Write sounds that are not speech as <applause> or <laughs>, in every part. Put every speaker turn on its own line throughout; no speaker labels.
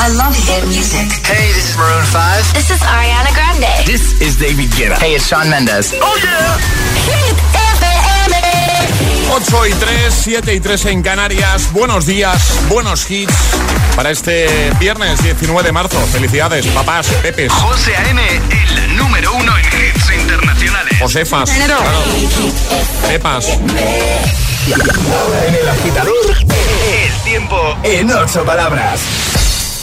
I love hit music.
Hey, this is Maroon 5.
This is Ariana Grande.
This is David Guetta. Hey, it's Shawn Mendes.
Oh yeah. Hit
FM. 8 y 3, 7 y 3 en Canarias. Buenos días, buenos hits para este viernes 19 de marzo. Felicidades, papás, Pepes.
José A.M., el número uno en hits internacionales.
Josefas. Claro. Pepas.
en el agitador, el tiempo en ocho palabras.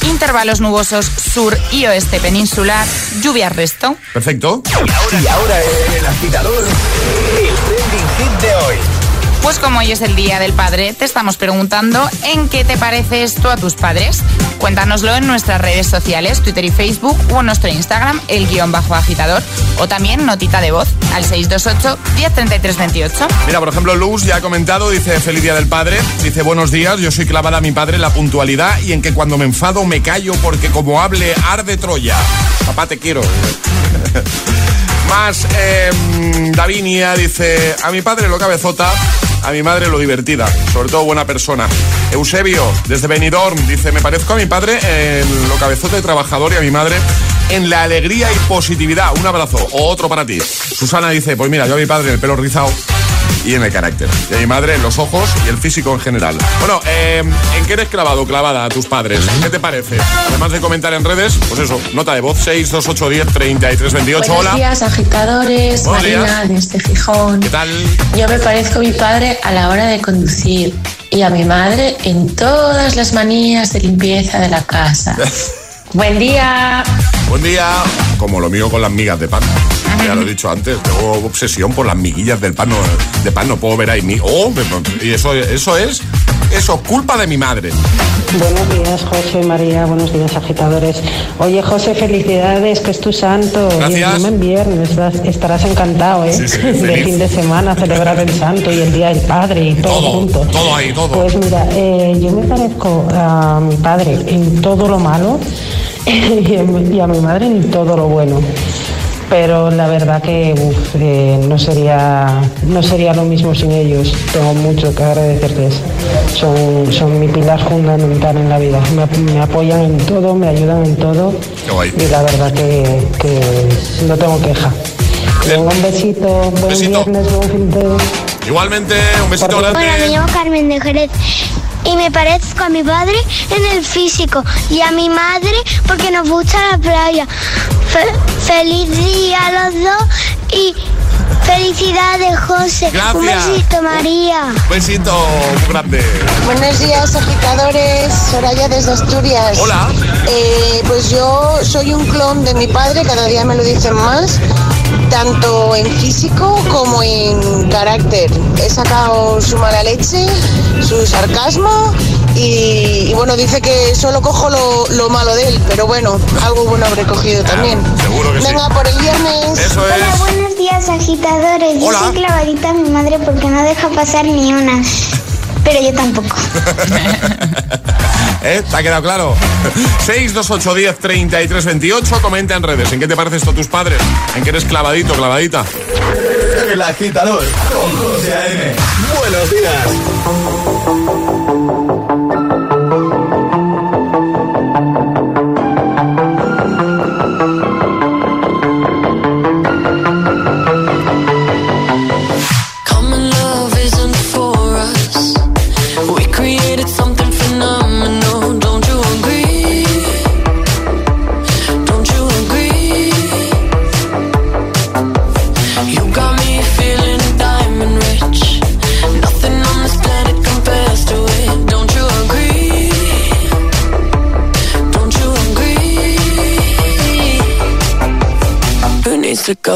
Intervalos nubosos sur y oeste peninsular, lluvia resto.
Perfecto.
Y ahora, y ahora el agitador, el trending hit de hoy.
Pues como hoy es el Día del Padre, te estamos preguntando en qué te pareces tú a tus padres. Cuéntanoslo en nuestras redes sociales, Twitter y Facebook, o en nuestro Instagram, el guion bajo agitador, o también notita de voz al 628 103328.
Mira, por ejemplo, Luz ya ha comentado, dice Feliz Día del Padre, dice buenos días, yo soy clavada a mi padre la puntualidad y en que cuando me enfado me callo porque como hable arde Troya. Papá, te quiero. <laughs> Más, eh, Davinia dice, a mi padre lo cabezota, a mi madre lo divertida, sobre todo buena persona. Eusebio, desde Benidorm, dice, me parezco a mi padre en lo cabezote trabajador y a mi madre en la alegría y positividad. Un abrazo, otro para ti. Susana dice, pues mira, yo a mi padre el pelo rizado y en el carácter. Y a mi madre en los ojos y el físico en general. Bueno, eh, ¿en qué eres clavado, clavada a tus padres? ¿Qué te parece? Además de comentar en redes, pues eso, nota de voz 62810 3328.
Buenos
Hola.
días, agitadores.
Buenos
Marina,
días.
desde Gijón.
¿Qué tal?
Yo me parezco a mi padre a la hora de conducir y a mi madre en todas las manías de limpieza de la casa. <laughs> Buen día.
Buen día. Como lo mío con las migas de pan. Ya lo he dicho antes, tengo obsesión por las miguillas del pan. No, de pan no puedo ver ahí mi. Oh, y eso, eso es. Eso es culpa de mi madre.
Buenos días, José María. Buenos días, agitadores. Oye, José, felicidades, que es tu santo.
Gracias.
Y en viernes estarás encantado, ¿eh?
Sí, sí, <laughs>
de fin de semana, celebrar el santo y el día del padre y todo,
Todo,
junto.
todo ahí, todo.
Pues mira, eh, yo me parezco a mi padre en todo lo malo <laughs> y a mi madre en todo lo bueno. Pero la verdad que uf, eh, no sería no sería lo mismo sin ellos. Tengo mucho que agradecerles. Son, son mi pilar fundamental en la vida. Me, ap- me apoyan en todo, me ayudan en todo. Y la verdad que, que no tengo queja. Venga, un besito, buen
Besito.
viernes, buen fin de...
Igualmente, un besito
Hola, me
grande.
llamo Carmen de Jerez y me parezco a mi padre en el físico y a mi madre porque nos gusta la playa. Fe- feliz día a los dos y felicidades, José. Un besito, María.
Un besito muy grande.
Buenos días, agitadores. Soraya desde Asturias.
Hola.
Eh, pues yo soy un clon de mi padre, cada día me lo dicen más, tanto en físico como en carácter. He sacado su mala leche, su sarcasmo y, y bueno, dice que solo cojo lo, lo malo de él, pero bueno, algo bueno habré cogido también.
seguro que sí.
Venga, por el viernes.
Eso
Hola,
es.
buenos días, agitadores.
Hola.
Yo soy clavadita a mi madre porque no deja pasar ni una. Pero yo tampoco. <laughs>
¿Eh? ¿Te ha quedado claro? 628 10 33 28. Comenta en redes. ¿En qué te pareces tú a tus padres? ¿En qué eres clavadito, clavadita?
El agitador con José A.M. Buenos días.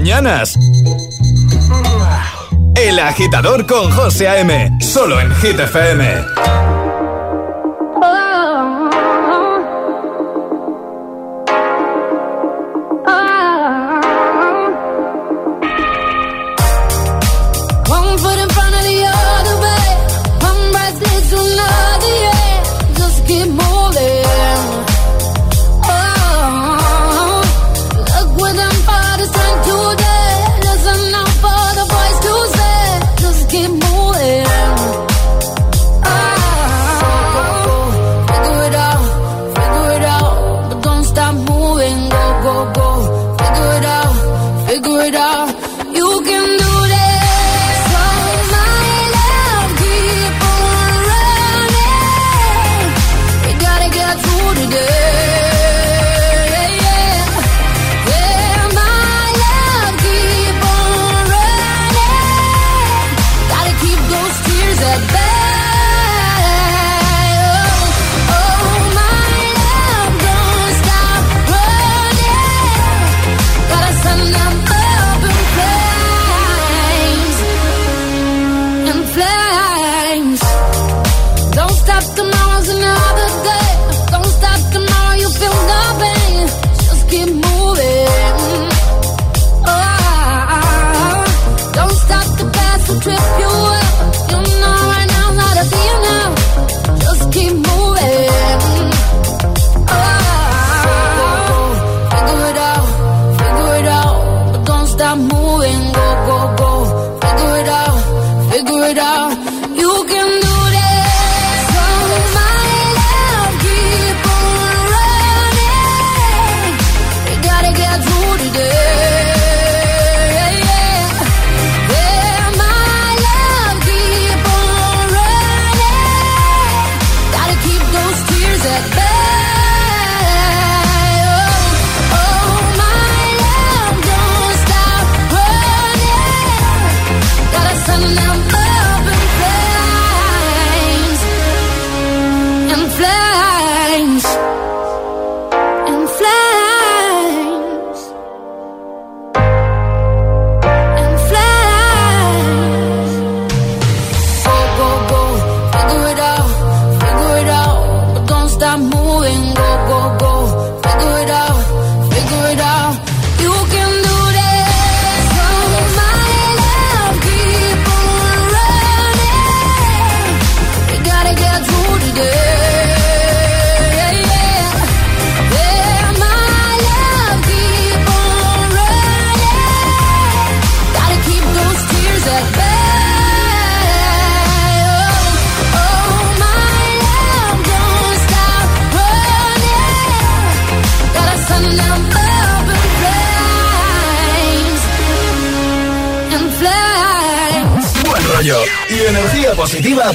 mañanas. El agitador con José A.M. Solo en Hit FM.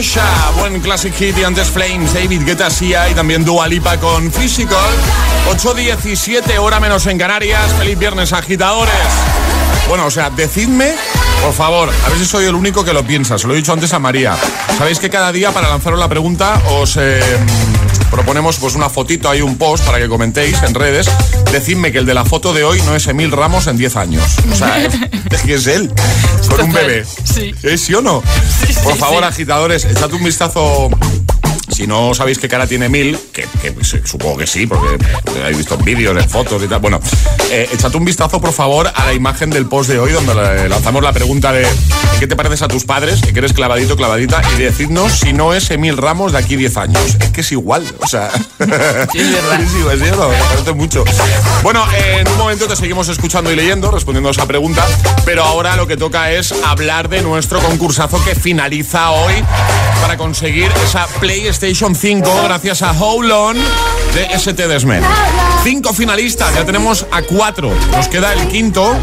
Kesha. Buen classic hit y antes Flames, David Guetta, Sia y también Dua Lipa con Physical. 8.17 hora menos en Canarias. Feliz viernes, agitadores. Bueno, o sea, decidme, por favor, a ver si soy el único que lo piensa. Se lo he dicho antes a María. Sabéis que cada día para lanzaros la pregunta os eh, proponemos pues una fotito, hay un post para que comentéis en redes. Decidme que el de la foto de hoy no es Emil Ramos en 10 años. O sea, es, <laughs> que es él, con un bebé.
Sí.
¿Es sí o no? Por favor, agitadores, echad un vistazo. Si no sabéis qué cara tiene Mil, que, supongo que sí, porque habéis visto vídeos, en fotos y tal. Bueno, eh, echad un vistazo, por favor, a la imagen del post de hoy, donde le- lanzamos la pregunta de ¿qué te pareces a tus padres? Que eres clavadito, clavadita, y decidnos si no es Emil Ramos de aquí 10 años. Es que es igual, o sea.
Sí, es verdad. <laughs>
Sí, es cierto, me parece mucho. Bueno, eh, en un momento te seguimos escuchando y leyendo, respondiendo a esa pregunta, pero ahora lo que toca es hablar de nuestro concursazo que finaliza hoy para conseguir esa PlayStation 5 gracias a Hold On de ST Desmen. Cinco finalistas, ya tenemos a cuatro. Nos queda el quinto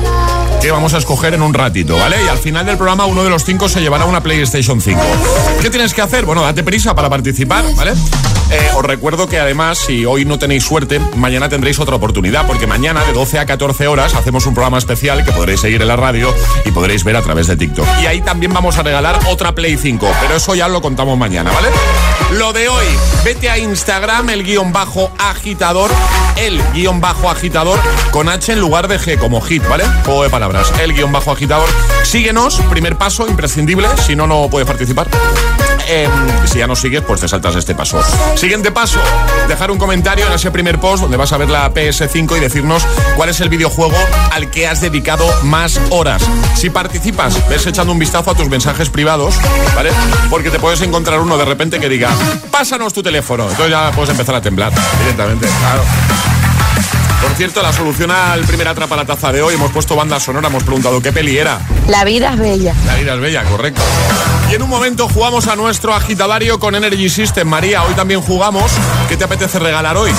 que vamos a escoger en un ratito, ¿vale? Y al final del programa uno de los cinco se llevará una PlayStation 5. ¿Qué tienes que hacer? Bueno, date prisa para participar, ¿vale? Eh, os recuerdo que además, si hoy no tenéis suerte, mañana tendréis otra oportunidad, porque mañana de 12 a 14 horas hacemos un programa especial que podréis seguir en la radio y podréis ver a través de TikTok. Y ahí también vamos a regalar otra Play 5, pero eso ya lo contamos mañana, ¿vale? Lo de hoy, vete a Instagram, el guion bajo agitador, el guion bajo agitador con H en lugar de G, como hit, ¿vale? Juego de palabras, el guion bajo agitador. Síguenos, primer paso, imprescindible, si no, no puedes participar. Eh, si ya no sigues, pues te saltas este paso. Siguiente paso, dejar un comentario en ese primer post donde vas a ver la PS5 y decirnos cuál es el videojuego al que has dedicado más horas. Si participas, ves echando un vistazo a tus mensajes privados, ¿vale? Porque te puedes encontrar uno de repente que diga, pásanos tu teléfono. Entonces ya puedes empezar a temblar directamente, claro. Por cierto, la solución al primer atrapa la taza de hoy, hemos puesto banda sonora, hemos preguntado qué peli era.
La vida es bella.
La vida es bella, correcto. Y en un momento jugamos a nuestro agitadario con Energy System. María, hoy también jugamos. ¿Qué te apetece regalar hoy?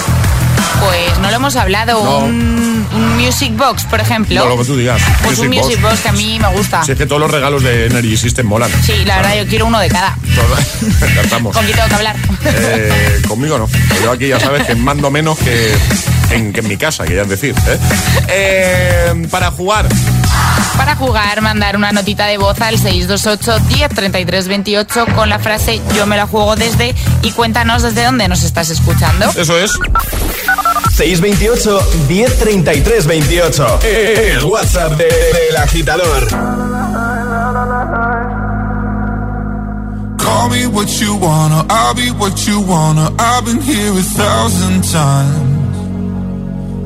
Pues no lo hemos hablado.
No.
Un, un Music Box, por ejemplo.
No, lo que tú digas.
Pues un Music Box que a mí me gusta.
Si es que todos los regalos de Energy System molan.
Sí, la verdad, yo quiero uno de cada. <laughs> ¿Con quién tengo que hablar?
Eh, conmigo no. Yo aquí ya sabes que mando menos que en, en mi casa, que ya es decir. ¿eh? Eh, para jugar,
Para jugar, mandar una notita de voz al 628 10 28 con la frase Yo me la juego desde y cuéntanos desde dónde nos estás escuchando.
eso es.
628 1033 28. El WhatsApp de- del agitador.
Call me what you wanna, I'll be what you wanna. I've been here a thousand times.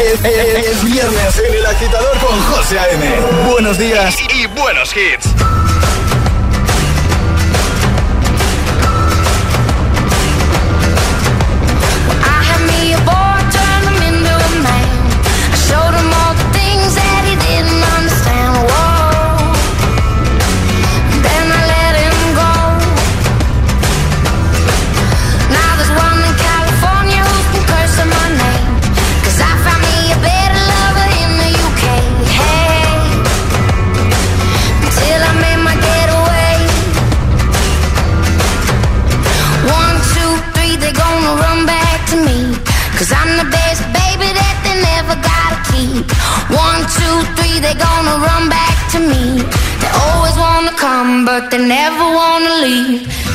Es, es- es viernes en el agitador con José A.M. Buenos días y buenos hits.
Three, they're gonna run back to me. They always wanna come, but they never wanna leave.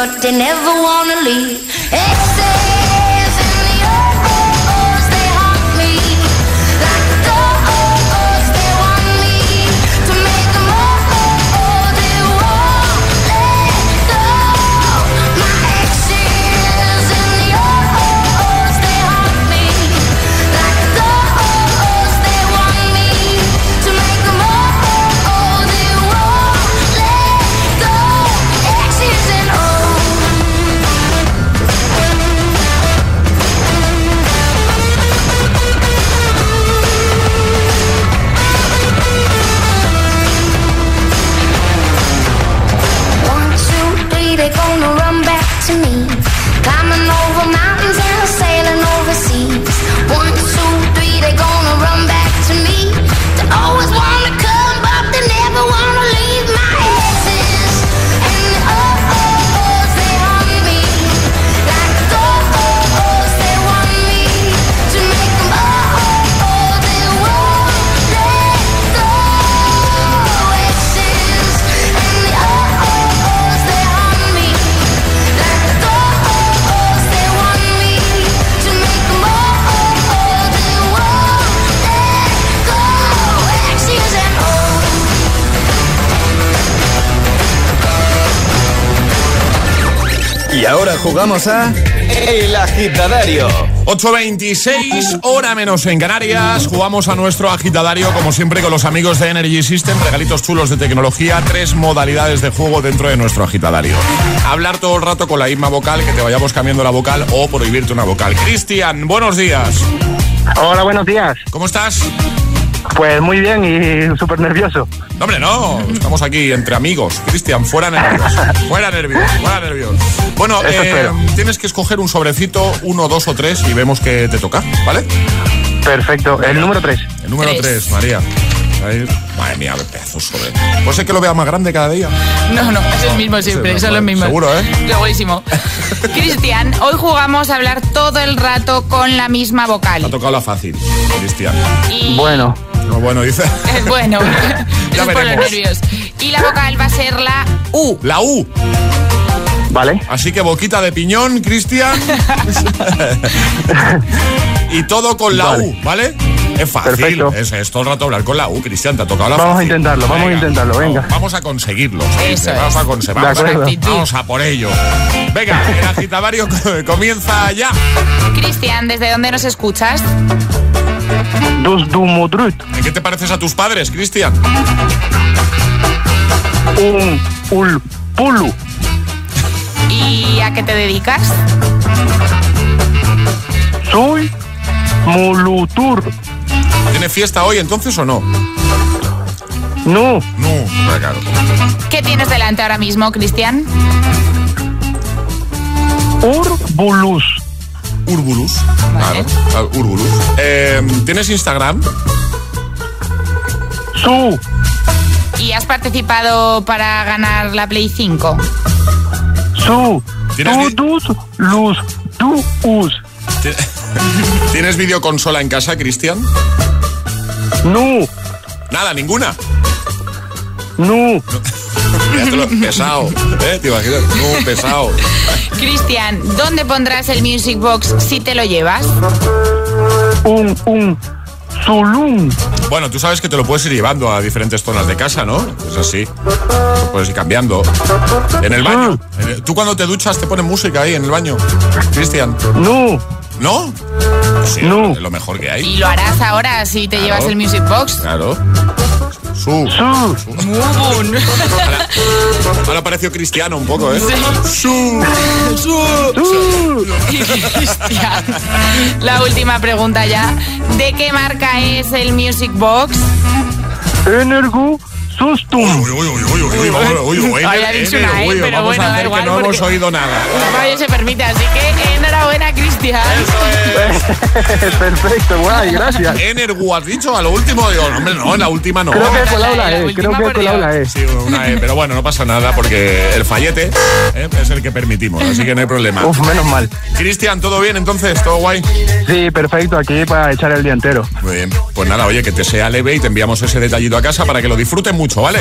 But they never wanna leave. Exes
jugamos a El Agitadario.
8.26, hora menos en Canarias. Jugamos a nuestro agitadario, como siempre, con los amigos de Energy System. Regalitos chulos de tecnología. Tres modalidades de juego dentro de nuestro agitadario. Hablar todo el rato con la misma vocal, que te vayamos cambiando la vocal o prohibirte una vocal. Cristian, buenos días.
Hola, buenos días.
¿Cómo estás?
Pues muy bien y súper nervioso.
No, hombre, no. Estamos aquí entre amigos. Cristian, fuera nervios. Fuera nervios, fuera nervios. Bueno, eh, tienes que escoger un sobrecito, uno, dos o tres, y vemos qué te toca, ¿vale?
Perfecto. El número 3.
El número
Tres.
3, María. Ahí. Madre mía, qué pedazo de sobre. Puede ser que lo vea más grande cada día.
No, no, es el mismo siempre,
Sí,
son los mismos.
Seguro, ¿eh?
Segurísimo. <laughs> Cristian, hoy jugamos a hablar todo el rato con la misma
Te ha
vocal.
tocado la fácil, Cristian.
Y,
Bueno,
No, bueno, dice. <laughs>
bueno, es por los nervios. Y la vocal va a ser la U.
La U.
vale.
Así que boquita de piñón, Cristian. <laughs> y todo con la
Vale.
U, ¿vale? Es fácil.
Perfecto.
Es, es todo el rato hablar con la U, Cristian. Te ha tocado la
Vamos a intentarlo, vamos a intentarlo, venga.
Vamos a conseguirlo. se
Eso
dice,
es.
Vamos a conseguirlo. Vamos, a-
acuerdo.
vamos a por ello. Venga, el agitavario <laughs> comienza ya.
Cristian, ¿desde dónde nos escuchas?
Dumudrut.
¿En qué te pareces a tus padres, Cristian?
Un ul pulu.
¿Y a qué te dedicas?
Soy mulutur.
¿Tiene fiesta hoy entonces o no?
No,
No, claro.
¿Qué tienes delante ahora mismo, Cristian?
urbulus.
Urbulus.
Vale.
Claro, Urbulus. Eh, ¿Tienes Instagram?
Su.
¿Y has participado para ganar la Play 5?
Su.
¿Tienes.
Du us.
¿Ti- ¿Tienes videoconsola en casa, Cristian?
No,
Nada, ninguna.
no.
Pesado. ¿eh? ¿Te imaginas? No, pesado.
Cristian, ¿dónde pondrás el Music Box si te lo llevas?
Un, un. Zulum.
Bueno, tú sabes que te lo puedes ir llevando a diferentes zonas de casa, ¿no? Es así. Lo puedes ir cambiando. En el baño. El- ¿Tú cuando te duchas te pones música ahí en el baño? Cristian.
No.
¿No? Sí,
No.
es lo mejor que hay.
Y lo harás ahora si te llevas el Music Box.
Claro. Su.
Su.
Mubun.
Ahora, ahora pareció cristiano un poco, ¿eh? Su.
Su.
Cristian. La última pregunta ya. ¿De qué marca es el Music Box?
Energu Sustum.
Uy, uy, uy, uy, uy, uy, No hemos oído nada. <laughs>
Se permite, así que enhorabuena, Cristian. <laughs>
Perfecto, guay, gracias.
Energu, has dicho a lo último. Digo, hombre, no, en la última no.
Creo que he colado
e,
la creo que he colado la e.
e, pero bueno, no pasa nada porque el fallete ¿eh? es el que permitimos, así que no hay problema.
Uf, menos mal.
Cristian, ¿todo bien entonces? ¿Todo guay?
Sí, perfecto, aquí para echar el día entero.
Muy bien. Pues nada, oye, que te sea leve y te enviamos ese detallito a casa para que lo disfrutes mucho. ¿Vale?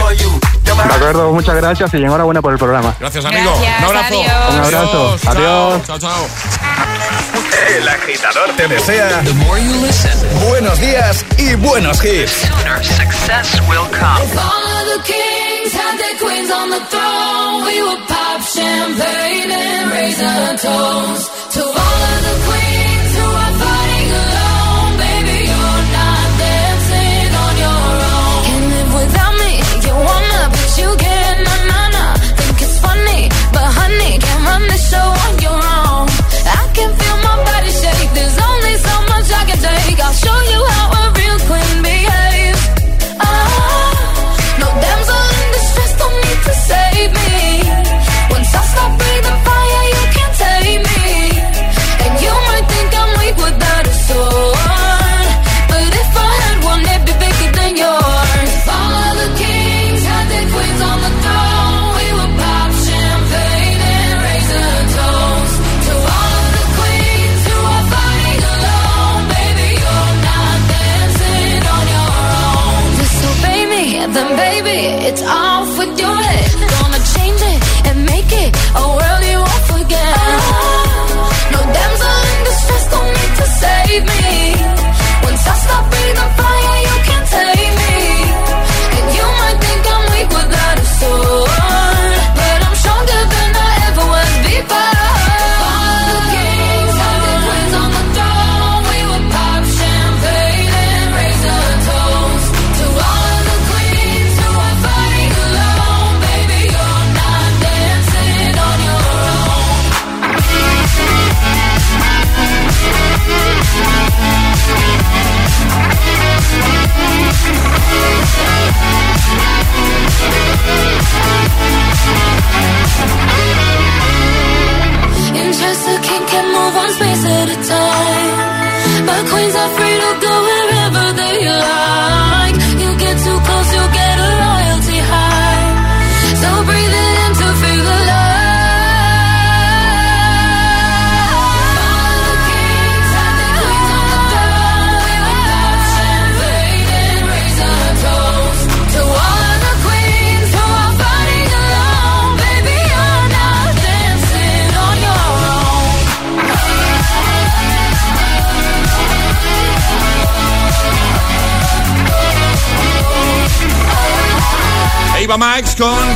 De acuerdo, muchas gracias y enhorabuena por el programa.
Gracias, amigo.
Gracias,
Un abrazo.
adiós.
Un abrazo,
Chao,
adiós.
Chao, chao.
El agitador te desea buenos días y buenos hits.
All of the kings had their queens on the throne. We would pop champagne and raise a toast I'll show you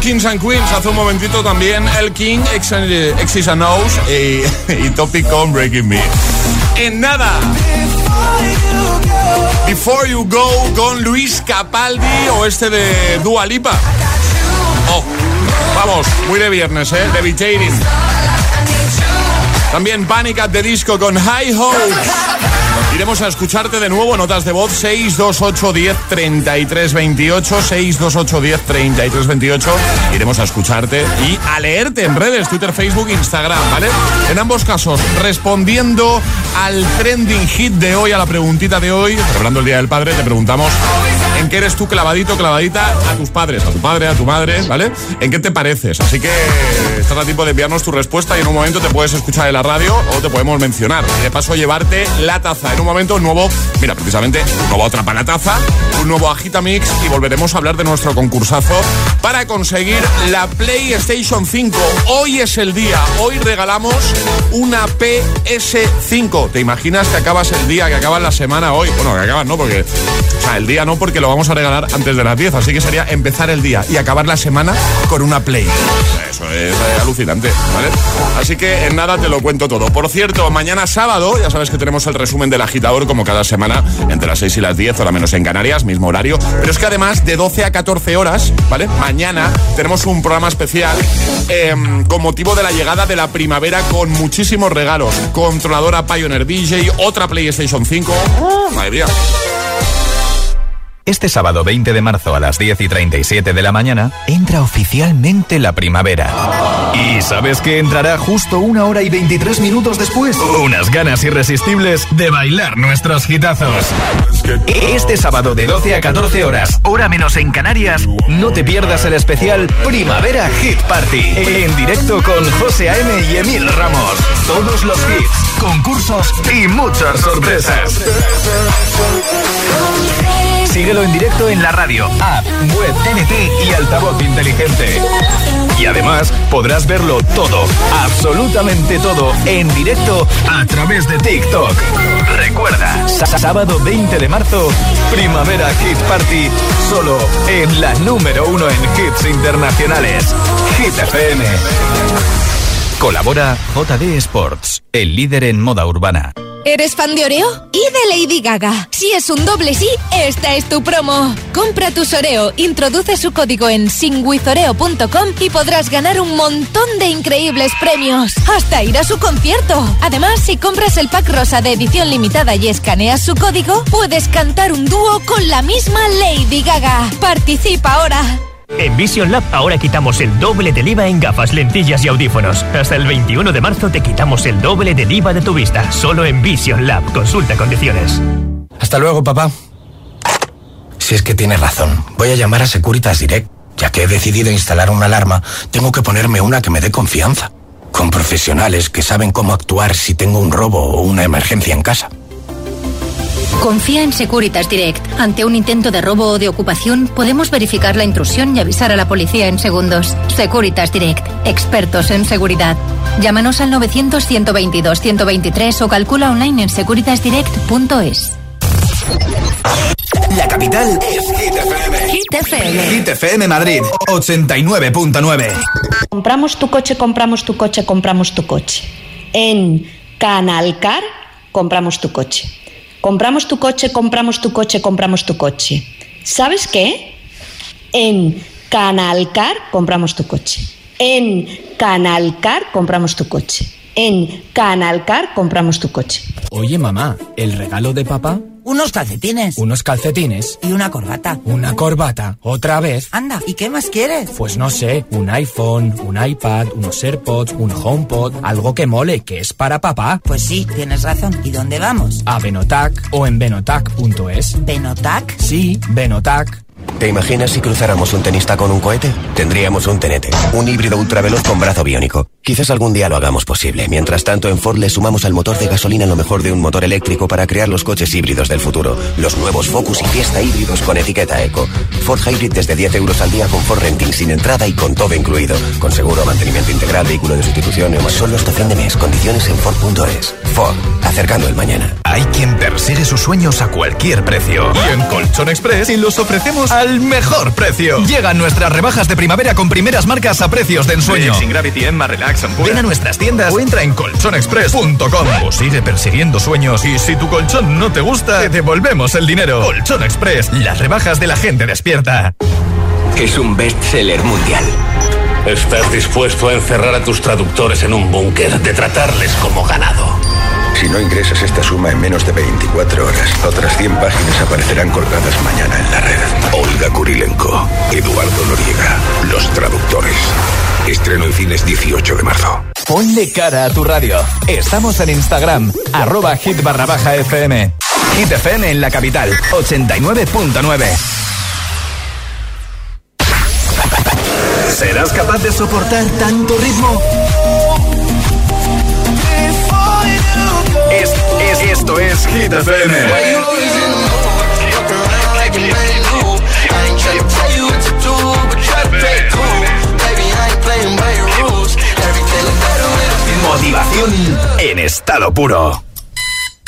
Kings and Queens.
Hace un momentito también el King, X- eh, and O's y, <laughs> y Topic con Breaking Me. En nada. Before You Go con Luis Capaldi o este de Dua Lipa. Oh, vamos, muy de viernes, ¿eh? Levitating. También Panic at the Disco con High Hopes. Iremos a escucharte de nuevo, notas de voz 628 10 33 28, 628 10 33 28. Iremos a escucharte y a leerte en redes, Twitter, Facebook, Instagram, ¿vale? En ambos casos, respondiendo al trending hit de hoy, a la preguntita de hoy, celebrando el Día del Padre, te preguntamos en qué eres tú clavadito, clavadita a tus padres, a tu padre, a tu madre, ¿vale? ¿En qué te pareces? Así que estás a tiempo de enviarnos tu respuesta y en un momento te puedes escuchar en la radio o te podemos mencionar. De paso llevarte la taza. En un momento un nuevo, mira, precisamente un nuevo Atrapa la Taza, un nuevo Agitamix y volveremos a hablar de nuestro concursazo para conseguir la PlayStation 5. Hoy es el día, hoy regalamos una PS5. ¿Te imaginas que acabas el día, que acabas la semana hoy? Bueno, que acabas, ¿no? Porque, el día no, porque lo vamos a regalar antes de las 10, así que sería empezar el día y acabar la semana con una Play. Eso es eh, alucinante, ¿vale? Así que en nada te lo cuento todo. Por cierto, mañana sábado, ya sabes que tenemos el resumen del agitador como cada semana, entre las 6 y las 10, hora menos en Canarias, mismo horario. Pero es que además de 12 a 14 horas, ¿vale? Mañana tenemos un programa especial em, con motivo de la llegada de la primavera con muchísimos regalos. Controladora Pioneer DJ, otra PlayStation 5. Madre mía.
Este sábado 20 de marzo a las 10 y 37 de la mañana entra oficialmente la primavera. ¿Y sabes que entrará justo una hora y 23 minutos después? Unas ganas irresistibles de bailar nuestros hitazos. Este sábado de 12 a 14 horas, hora menos en Canarias, no te pierdas el especial Primavera Hit Party. En directo con José A.M. y Emil Ramos. Todos los hits, concursos y muchas sorpresas. Síguelo en directo en la radio, app, web, TNT y altavoz inteligente. Y además podrás verlo todo, absolutamente todo, en directo a través de TikTok. Recuerda, sá- sábado 20 de marzo, Primavera Hit Party, solo en la número uno en hits internacionales. Hit FM. Colabora JD Sports, el líder en moda urbana.
¿Eres fan de Oreo? Y de Lady Gaga. Si es un doble sí, esta es tu promo. Compra tu Oreo, introduce su código en singwithoreo.com y podrás ganar un montón de increíbles premios. Hasta ir a su concierto. Además, si compras el pack rosa de edición limitada y escaneas su código, puedes cantar un dúo con la misma Lady Gaga. Participa ahora.
En Vision Lab ahora quitamos el doble del IVA en gafas, lentillas y audífonos. Hasta el 21 de marzo te quitamos el doble del IVA de tu vista. Solo en Vision Lab. Consulta condiciones.
Hasta luego, papá. Si es que tienes razón, voy a llamar a Securitas Direct. Ya que he decidido instalar una alarma, tengo que ponerme una que me dé confianza. Con profesionales que saben cómo actuar si tengo un robo o una emergencia en casa.
Confía en Securitas Direct. Ante un intento de robo o de ocupación, podemos verificar la intrusión y avisar a la policía en segundos. Securitas Direct. Expertos en seguridad. Llámanos al 900-122-123 o calcula online en securitasdirect.es.
La capital es Hit FM.
Hit FM.
Hit FM Madrid, 89.9.
Compramos tu coche, compramos tu coche, compramos tu coche. En Canalcar, compramos tu coche. Compramos tu coche, compramos tu coche, compramos tu coche. ¿Sabes qué? En Canalcar, compramos tu coche. En Canalcar, compramos tu coche. En Canalcar, compramos tu coche.
Oye, mamá, ¿el regalo de papá?
Unos calcetines.
Unos calcetines.
Y una corbata.
Una corbata. ¿Otra vez?
Anda, ¿y qué más quieres?
Pues no sé, un iPhone, un iPad, unos AirPods, un HomePod, algo que mole, que es para papá.
Pues sí, tienes razón. ¿Y dónde vamos?
A Benotac o en benotac.es.
¿Benotac?
Sí, Benotac.
¿Te imaginas si cruzáramos un tenista con un cohete? Tendríamos un tenete, un híbrido ultraveloz con brazo biónico. Quizás algún día lo hagamos posible. Mientras tanto, en Ford le sumamos al motor de gasolina lo mejor de un motor eléctrico para crear los coches híbridos del futuro. Los nuevos Focus y Fiesta híbridos con etiqueta Eco. Ford Hybrid desde 10 euros al día con Ford Renting sin entrada y con todo incluido. Con seguro, mantenimiento integral, vehículo de sustitución, más solo hasta fin de mes. Condiciones en Ford.es. Ford, acercando el mañana.
Hay quien persigue sus sueños a cualquier precio. Y en Colchón Express los ofrecemos al mejor precio. Llegan nuestras rebajas de primavera con primeras marcas a precios de ensueño.
Sin Gravity, Emma, Relax,
Ven a nuestras tiendas o entra en colchonexpress.com o sigue persiguiendo sueños y si tu colchón no te gusta, te devolvemos el dinero. Colchón Express, las rebajas de la gente despierta.
Es un bestseller mundial.
¿Estás dispuesto a encerrar a tus traductores en un búnker, de tratarles como ganado?
Si no ingresas esta suma en menos de 24 horas, otras 100 páginas aparecerán colgadas mañana en la red. Olga Kurilenko, Eduardo Noriega, Los Traductores. Estreno en cines 18 de marzo.
Ponle cara a tu radio. Estamos en Instagram, arroba hit barra baja FM. Hit FM en la capital, 89.9. ¿Serás capaz de soportar tanto ritmo? Esto es Hit FM. Motivación en estado puro.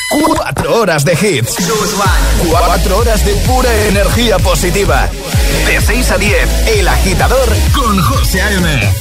Cuatro horas de hits. Cuatro horas de pura energía positiva. De 6 a 10, El Agitador con José A.M.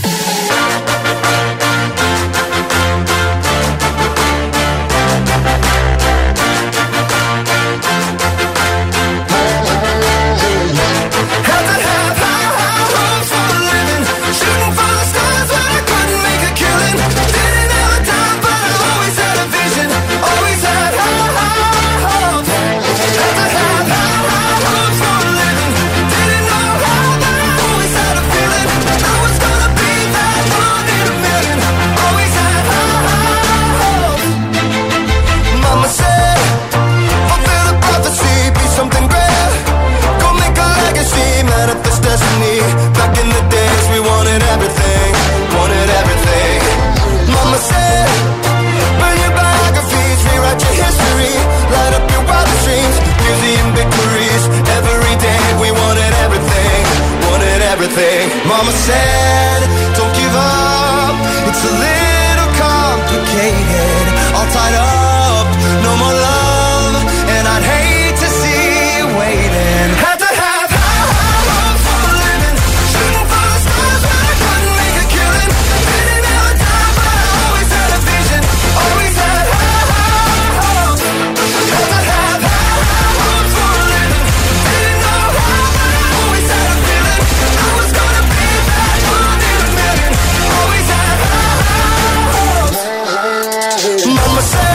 myself. say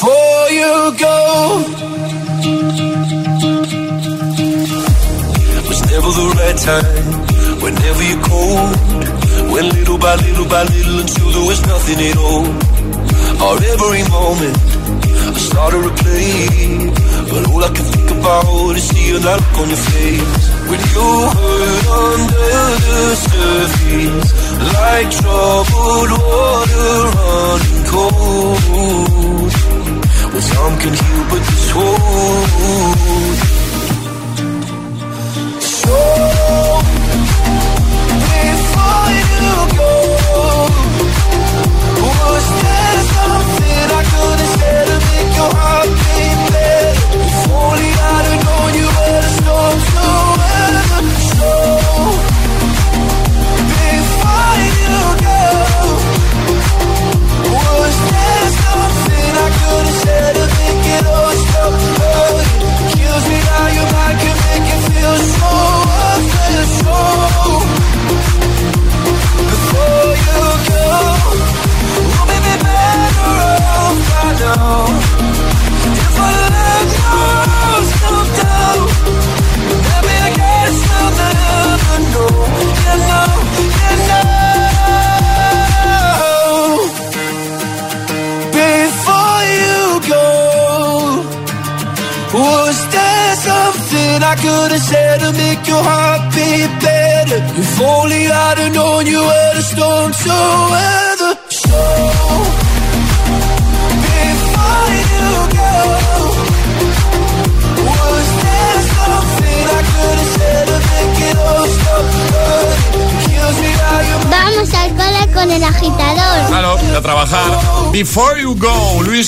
before you go. Was never the right time, whenever you're cold. Went little by little by little until there was nothing at all. Or every moment, I started to play. But all I can think about is seeing that look on your face. When you hurt under the surface, like troubled water running cold. Well, some can heal, but this won't. So before you go, was there something I could have said to make your heart beat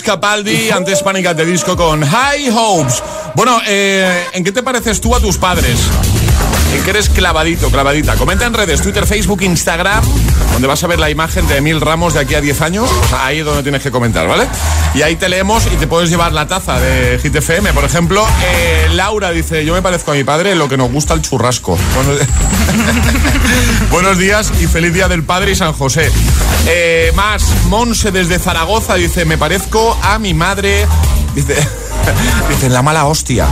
Capaldi, antes Pánicas de Disco con High Hopes. Bueno, eh, ¿en qué te pareces tú a tus padres? ¿En qué eres clavadito, clavadita? Comenta en redes, Twitter, Facebook, Instagram, donde vas a ver la imagen de Emil Ramos de aquí a 10 años. O sea, ahí es donde tienes que comentar, ¿vale? Y ahí te leemos y te puedes llevar la taza de Hit FM. Por ejemplo, eh, Laura dice, yo me parezco a mi padre lo que nos gusta el churrasco. <laughs> Buenos días y feliz día del padre y San José. Eh, más, Monse desde Zaragoza dice, me parezco a mi madre. Dice... <laughs> Dice, la mala hostia.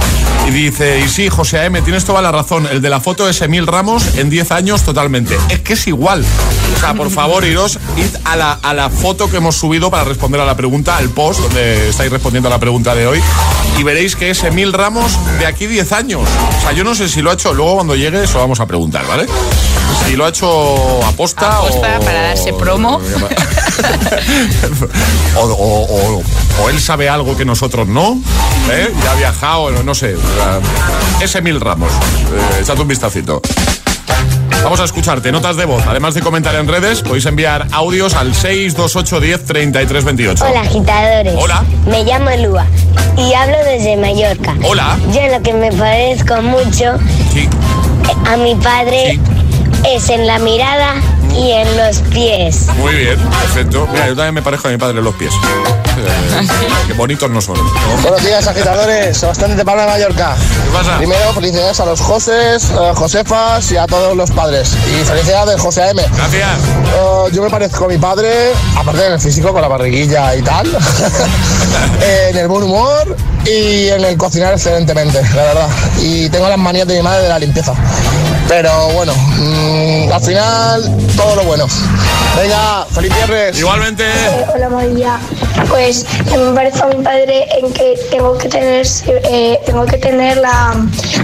Y dice, y sí, José A.M., tienes toda la razón. El de la foto es Emil Ramos en 10 años totalmente. Es que es igual. O sea, por favor, iros, id a la, a la foto que hemos subido para responder a la pregunta, al post donde estáis respondiendo a la pregunta de hoy. Y veréis que es Emil Ramos de aquí 10 años. O sea, yo no sé si lo ha hecho, luego cuando llegue eso vamos a preguntar, ¿vale? Si lo ha hecho aposta,
Aposta
o...
para darse promo. <laughs> <laughs>
o, o- o- o él sabe algo que nosotros no, ¿eh? ya ha viajado, no, sé. o sea, Es Emil Ramos, eh, echad un vistacito. Vamos a escucharte, notas de voz. Además de comentar en redes, podéis enviar audios al 628 10 33 28.
Hola, agitadores.
Hola.
Me llamo Lua y hablo desde Mallorca.
Hola.
Yo en lo que me parezco mucho
Sí.
a mi padre es en la mirada y en los pies.
Muy bien, perfecto. Mira, yo también me parezco a mi padre en los pies. Eh, Qué bonitos no son. ¿no?
Buenos días, agitadores. Sebastián de Palma de Mallorca.
¿Qué pasa?
Primero, felicidades a los Joses, a Josefas y a todos los padres. Y felicidades, José M.
Gracias.
yo me parezco a mi padre, aparte en el físico, con la barriguilla y tal. <laughs> en el buen humor y en el cocinar excelentemente, la verdad. Y tengo las manías de mi madre de la limpieza. Pero bueno, mm, al final, todo lo bueno. Venga, feliz viernes.
Igualmente.
Hola María, pues yo me parezco a mi padre en que tengo que tener eh, tengo que tener la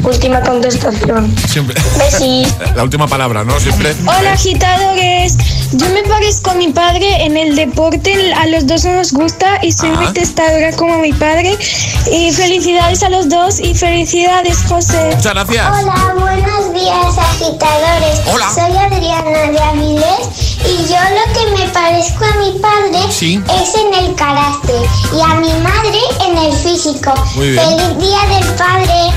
última contestación.
Siempre.
Besis. <laughs>
La última palabra, ¿no? Siempre.
Hola agitadores, yo me parezco a mi padre en el deporte, a los dos nos gusta y soy muy testadora como mi padre. Y felicidades a los dos y felicidades José.
Muchas gracias.
Hola, buenos días, agitadores.
Hola.
Soy Adriana de Avilés y yo lo que me parezco a mi padre
Sí.
es en el carácter y a mi madre en el físico.
Muy bien.
Feliz día del padre.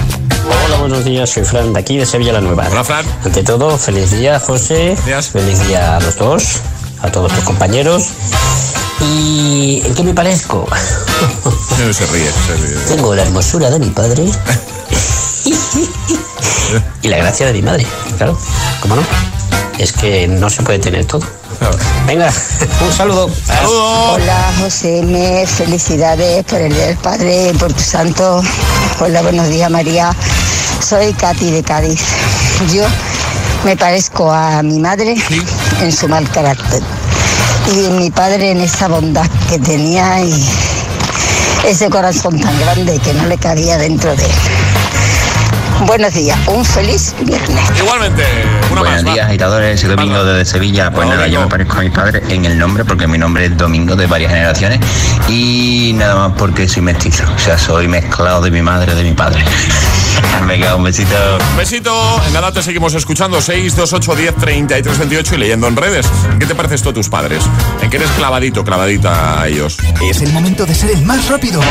Hola, buenos días, soy Fran, de aquí de Sevilla la Nueva.
Hola, Fran.
Ante todo, feliz día, José. Feliz día a los dos, a todos tus compañeros. ¿Y en qué me parezco?
Se ríe, se ríe.
Tengo la hermosura de mi padre <laughs> y la gracia de mi madre, claro, ¿cómo no? Es que no se puede tener todo. Venga, un saludo.
Hola José M, felicidades por el Día del Padre, por tu santo. Hola, buenos días María. Soy Katy de Cádiz.
yo me parezco a mi madre en su mal carácter y mi padre en esa bondad que tenía y ese corazón tan grande que no le cabía dentro de él. Buenos días, un feliz viernes.
Igualmente, una
Buenos
más.
días, agitadores. Soy Domingo desde Sevilla. Pues nada, yo me parezco a mi padre en el nombre porque mi nombre es Domingo de varias generaciones y nada más porque soy mestizo. O sea, soy mezclado de mi madre de mi padre. <laughs> Venga, un besito.
Un besito. En nada te seguimos escuchando. 628 10 33 28 y leyendo en redes. ¿Qué te pareces tú a tus padres? ¿En qué eres clavadito, clavadita a ellos?
Es el momento de ser el más rápido.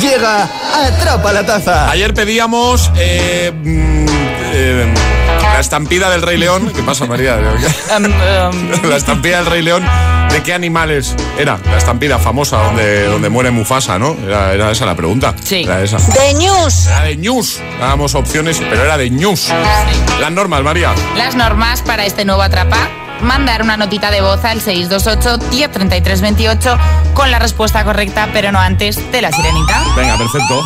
Llega Atrapa la Taza.
Ayer pedíamos eh, mm, eh, la estampida del Rey León. ¿Qué pasa, María? <laughs> <laughs> la estampida del Rey León. ¿De qué animales era? La estampida famosa donde, donde muere Mufasa, ¿no? Era, era esa la pregunta.
Sí.
Era esa.
De News.
Era de News. Dábamos opciones, pero era de News. Las normas, María.
Las normas para este nuevo Atrapa. Mandar una notita de voz al 628 1033 28 con la respuesta correcta, pero no antes de la sirenita.
Venga, perfecto.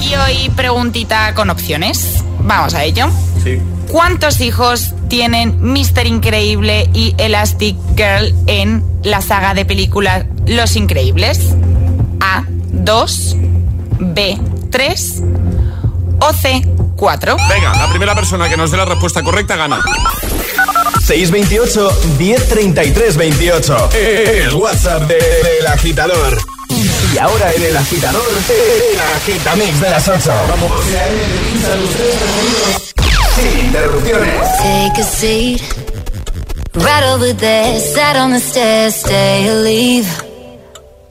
Y hoy preguntita con opciones. Vamos a ello.
Sí.
¿Cuántos hijos tienen Mr. Increíble y Elastic Girl en la saga de películas Los Increíbles? A. 2. B. 3. O C. 4.
Venga, la primera persona que nos dé la respuesta correcta gana.
628 1033 28. El WhatsApp de- del agitador. Y ahora en el agitador, el agitamix de las 8. Vamos. Sin interrupciones.
Take a seat. Right over there, sat on the stairs, stay or leave.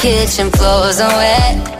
kitchen. Floors are wet.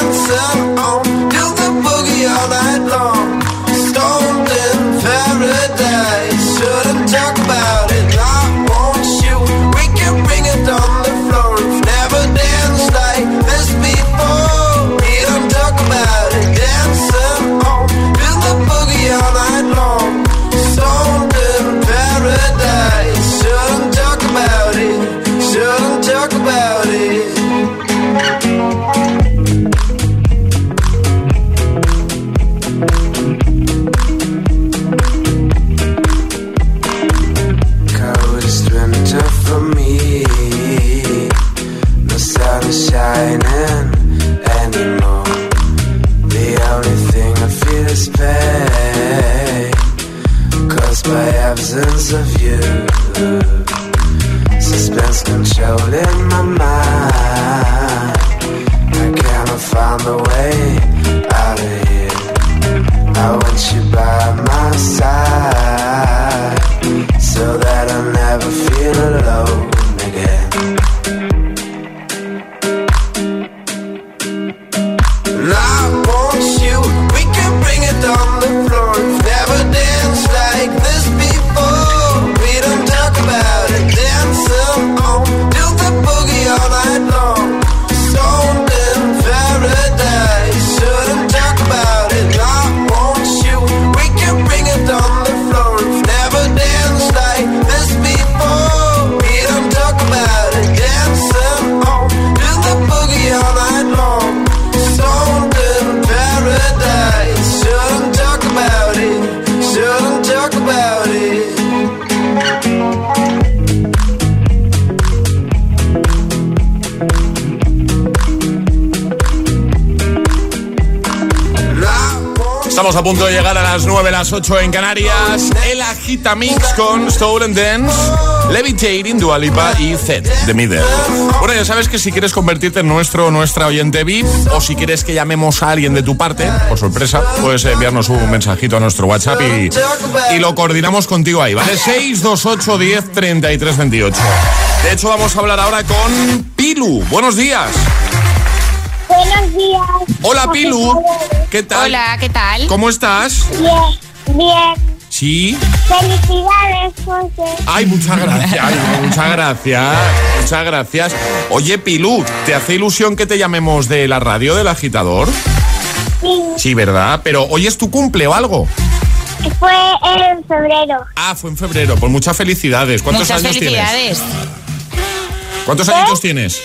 answer.
Estamos a punto de llegar a las 9, las 8 en Canarias. El Agita Mix con Stolen Dance, Levitating, Dualipa y Zed de Middle. Bueno, ya sabes que si quieres convertirte en nuestro o nuestra oyente VIP o si quieres que llamemos a alguien de tu parte, por sorpresa, puedes enviarnos un mensajito a nuestro WhatsApp y, y lo coordinamos contigo ahí, ¿vale? 628 10 33 28. De hecho, vamos a hablar ahora con Pilu. Buenos días.
Buenos días.
Hola, Pilu. ¿Qué tal?
Hola, ¿qué tal?
¿Cómo estás?
Bien, bien.
Sí.
Felicidades, José.
Ay, muchas gracias, ay, muchas gracias, muchas gracias. Oye, Pilu, ¿te hace ilusión que te llamemos de la radio del agitador?
Sí,
Sí, ¿verdad? Pero hoy es tu cumple o algo.
fue en febrero.
Ah, fue en febrero. Pues muchas felicidades. ¿Cuántos
Muchas
años
felicidades.
tienes? ¿Cuántos añitos tienes?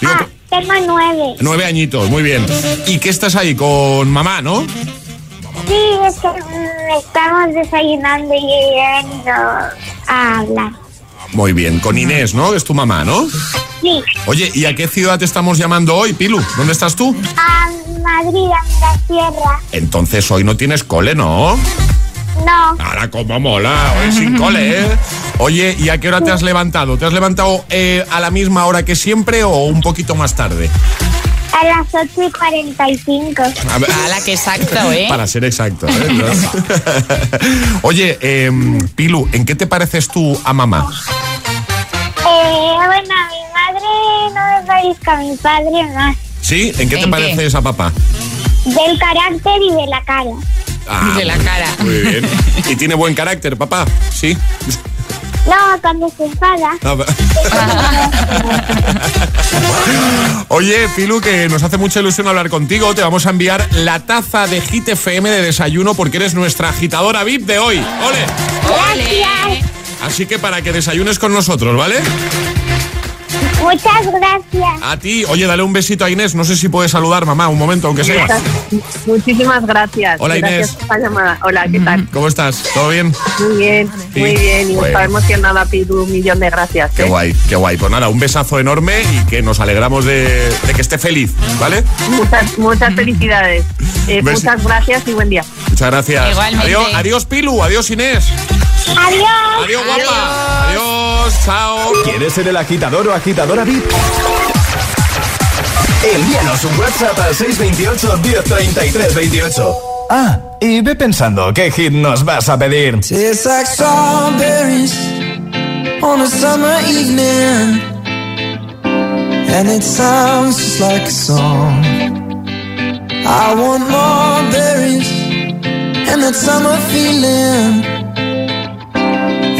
Digo,
Ah, tengo nueve.
nueve añitos, muy bien. ¿Y qué estás ahí con mamá, no?
Sí, es que estamos desayunando y venido a hablar.
Muy bien, con Inés, ¿no? Es tu mamá, ¿no?
Sí,
Oye, ¿y a qué ciudad te estamos llamando hoy, Pilu? ¿Dónde estás tú?
a Madrid, a la sierra.
Entonces hoy no tienes cole, ¿no?
No,
Ahora, como mola, hoy sin cole, ¿eh? Oye, ¿y a qué hora te has levantado? ¿Te has levantado eh, a la misma hora que siempre o un poquito más tarde?
a las 8 y 45.
A ver,
Ala, qué exacto, ¿eh?
Para ser exacto. ¿eh? <laughs> Oye, em, Pilu, ¿en qué te pareces tú a mamá?
Eh, bueno, a mi madre no me parezco a mi padre más.
¿Sí? ¿En qué te
¿En qué?
pareces a papá?
Del carácter y de la cara.
Ah,
De la cara.
Muy bien. ¿Y tiene buen carácter, papá? Sí.
No, cuando se enfada.
Ah. <laughs> Oye, Pilu, que nos hace mucha ilusión hablar contigo. Te vamos a enviar la taza de Hit FM de desayuno porque eres nuestra agitadora VIP de hoy. ¡Ole!
¡Ole!
Así que para que desayunes con nosotros, ¿vale?
Muchas gracias.
A ti, oye, dale un besito a Inés. No sé si puedes saludar, mamá, un momento, aunque sea.
Muchísimas gracias.
Hola,
gracias
Inés.
por la llamada. Hola, ¿qué tal?
¿Cómo estás? ¿Todo bien?
Muy bien,
Sí.
muy bien. Y
Bueno.
está emocionada, Pidu. Un millón de gracias.
Qué
¿eh?
guay, qué guay. Pues nada, un besazo enorme y que nos alegramos de, de que esté feliz, ¿vale?
Muchas, muchas felicidades. <laughs> Eh, muchas gracias y buen día.
Muchas gracias.
Igualmente.
Adiós, adiós, Pilu. Adiós, Inés.
Adiós.
Adiós, guapa. Adiós, chao.
¿Quieres ser el agitador o agitadora VIP? Envíanos un WhatsApp al 628 1033 28. Ah, y ve pensando qué hit nos vas a pedir.
Tastes like strawberries on a summer evening, and it sounds just like a song. I want more berries and that summer feeling.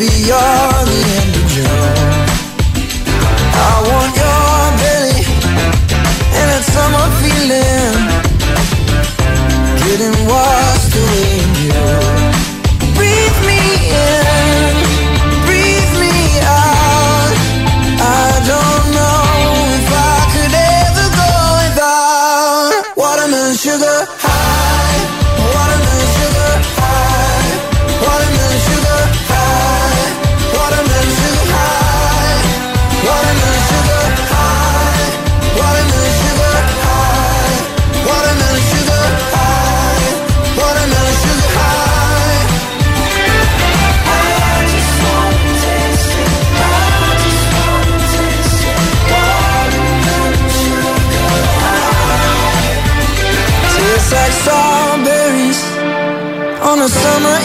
Baby, you're